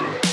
Music.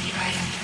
The cocaine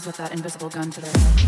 with that invisible gun to their head.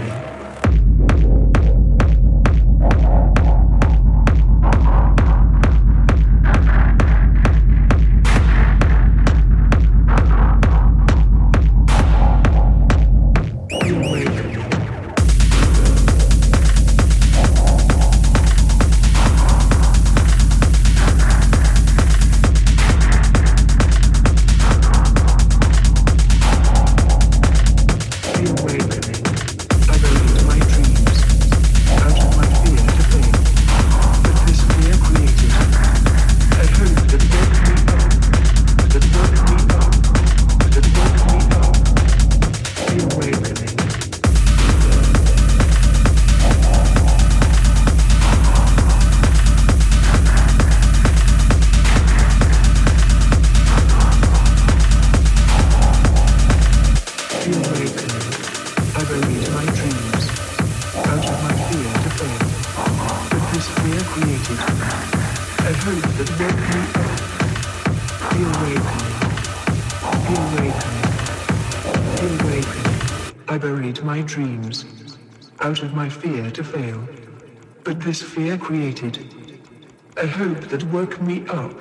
enemy. Out of my fear to fail. But this fear created a hope that woke me up,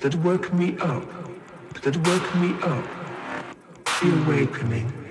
that woke me up, that woke me up. The awakening.